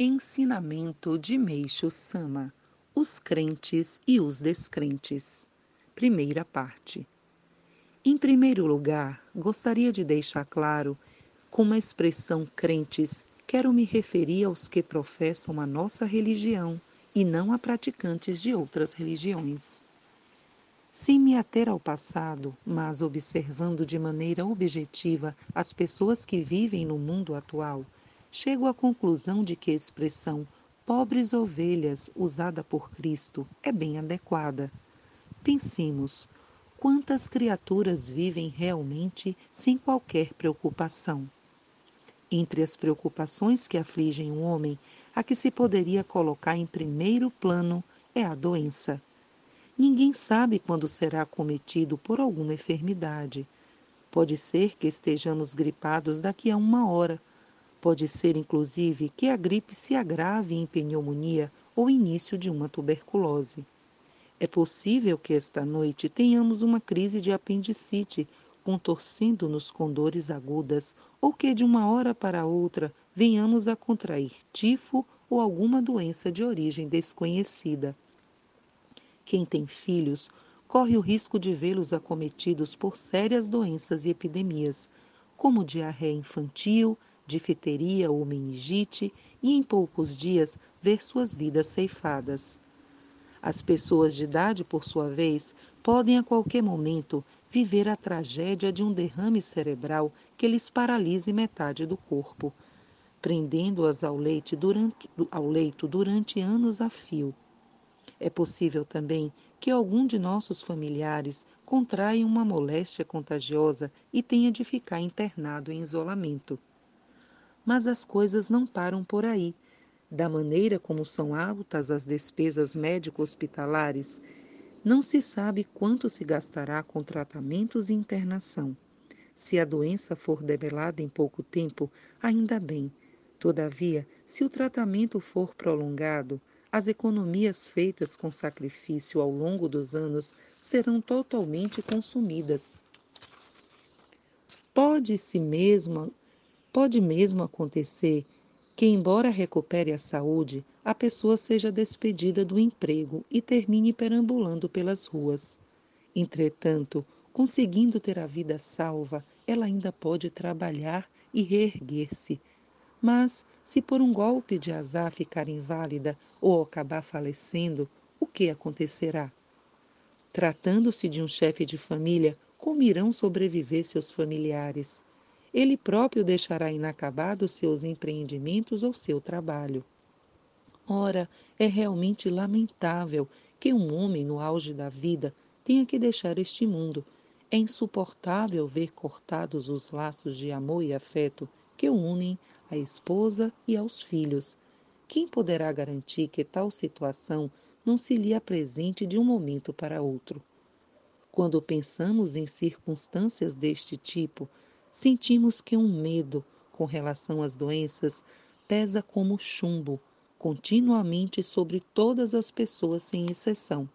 Ensinamento de Meixo Sama: Os crentes e os descrentes. Primeira parte. Em primeiro lugar, gostaria de deixar claro, com a expressão crentes, quero me referir aos que professam a nossa religião e não a praticantes de outras religiões. Sem me ater ao passado, mas observando de maneira objetiva as pessoas que vivem no mundo atual, chego à conclusão de que a expressão pobres ovelhas usada por Cristo é bem adequada. Pensemos, quantas criaturas vivem realmente sem qualquer preocupação? Entre as preocupações que afligem o homem, a que se poderia colocar em primeiro plano é a doença. Ninguém sabe quando será acometido por alguma enfermidade. Pode ser que estejamos gripados daqui a uma hora, Pode ser, inclusive, que a gripe se agrave em pneumonia ou início de uma tuberculose. É possível que esta noite tenhamos uma crise de apendicite, contorcendo-nos com dores agudas, ou que de uma hora para outra venhamos a contrair tifo ou alguma doença de origem desconhecida. Quem tem filhos corre o risco de vê-los acometidos por sérias doenças e epidemias, como diarreia infantil, difteria ou meningite e em poucos dias ver suas vidas ceifadas. As pessoas de idade, por sua vez, podem a qualquer momento viver a tragédia de um derrame cerebral que lhes paralise metade do corpo, prendendo-as ao, ao leito durante anos a fio. É possível também que algum de nossos familiares contraia uma moléstia contagiosa e tenha de ficar internado em isolamento. Mas as coisas não param por aí. Da maneira como são altas as despesas médico-hospitalares, não se sabe quanto se gastará com tratamentos e internação. Se a doença for debelada em pouco tempo, ainda bem. Todavia, se o tratamento for prolongado, as economias feitas com sacrifício ao longo dos anos serão totalmente consumidas. Pode-se mesmo Pode mesmo acontecer que, embora recupere a saúde, a pessoa seja despedida do emprego e termine perambulando pelas ruas. Entretanto, conseguindo ter a vida salva, ela ainda pode trabalhar e reerguer-se. Mas, se por um golpe de azar ficar inválida ou acabar falecendo, o que acontecerá? Tratando-se de um chefe de família, como irão sobreviver seus familiares? Ele próprio deixará inacabados seus empreendimentos ou seu trabalho. Ora, é realmente lamentável que um homem no auge da vida tenha que deixar este mundo. É insuportável ver cortados os laços de amor e afeto que o unem à esposa e aos filhos. Quem poderá garantir que tal situação não se lhe apresente de um momento para outro? Quando pensamos em circunstâncias deste tipo, sentimos que um medo com relação às doenças pesa como chumbo continuamente sobre todas as pessoas sem exceção.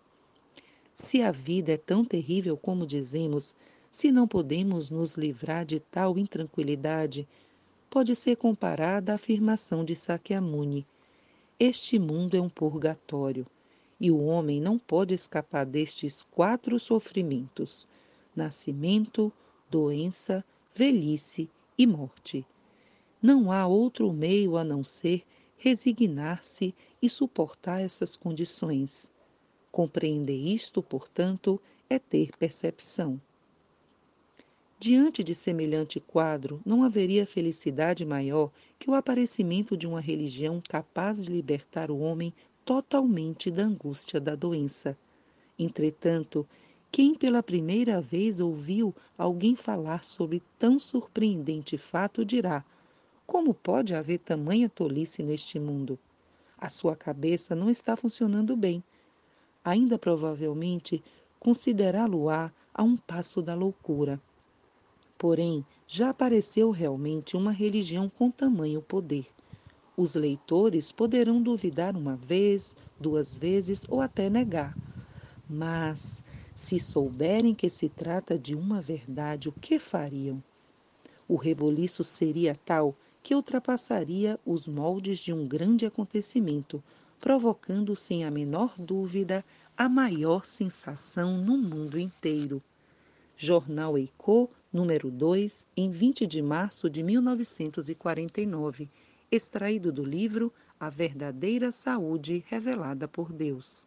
Se a vida é tão terrível como dizemos, se não podemos nos livrar de tal intranquilidade, pode ser comparada à afirmação de Sakyamuni: Este mundo é um purgatório, e o homem não pode escapar destes quatro sofrimentos: nascimento, doença, velhice e morte. Não há outro meio a não ser resignar-se e suportar essas condições. Compreender isto, portanto, é ter percepção. Diante de semelhante quadro, não haveria felicidade maior que o aparecimento de uma religião capaz de libertar o homem totalmente da angústia da doença. Entretanto, quem pela primeira vez ouviu alguém falar sobre tão surpreendente fato dirá: como pode haver tamanha tolice neste mundo? A sua cabeça não está funcionando bem. Ainda provavelmente considerá-lo-á a um passo da loucura. Porém, já apareceu realmente uma religião com tamanho poder. Os leitores poderão duvidar uma vez, duas vezes ou até negar. Mas se souberem que se trata de uma verdade, o que fariam? O reboliço seria tal que ultrapassaria os moldes de um grande acontecimento, provocando sem a menor dúvida a maior sensação no mundo inteiro. Jornal Eicô, número 2, em 20 de março de 1949, extraído do livro A Verdadeira Saúde Revelada por Deus.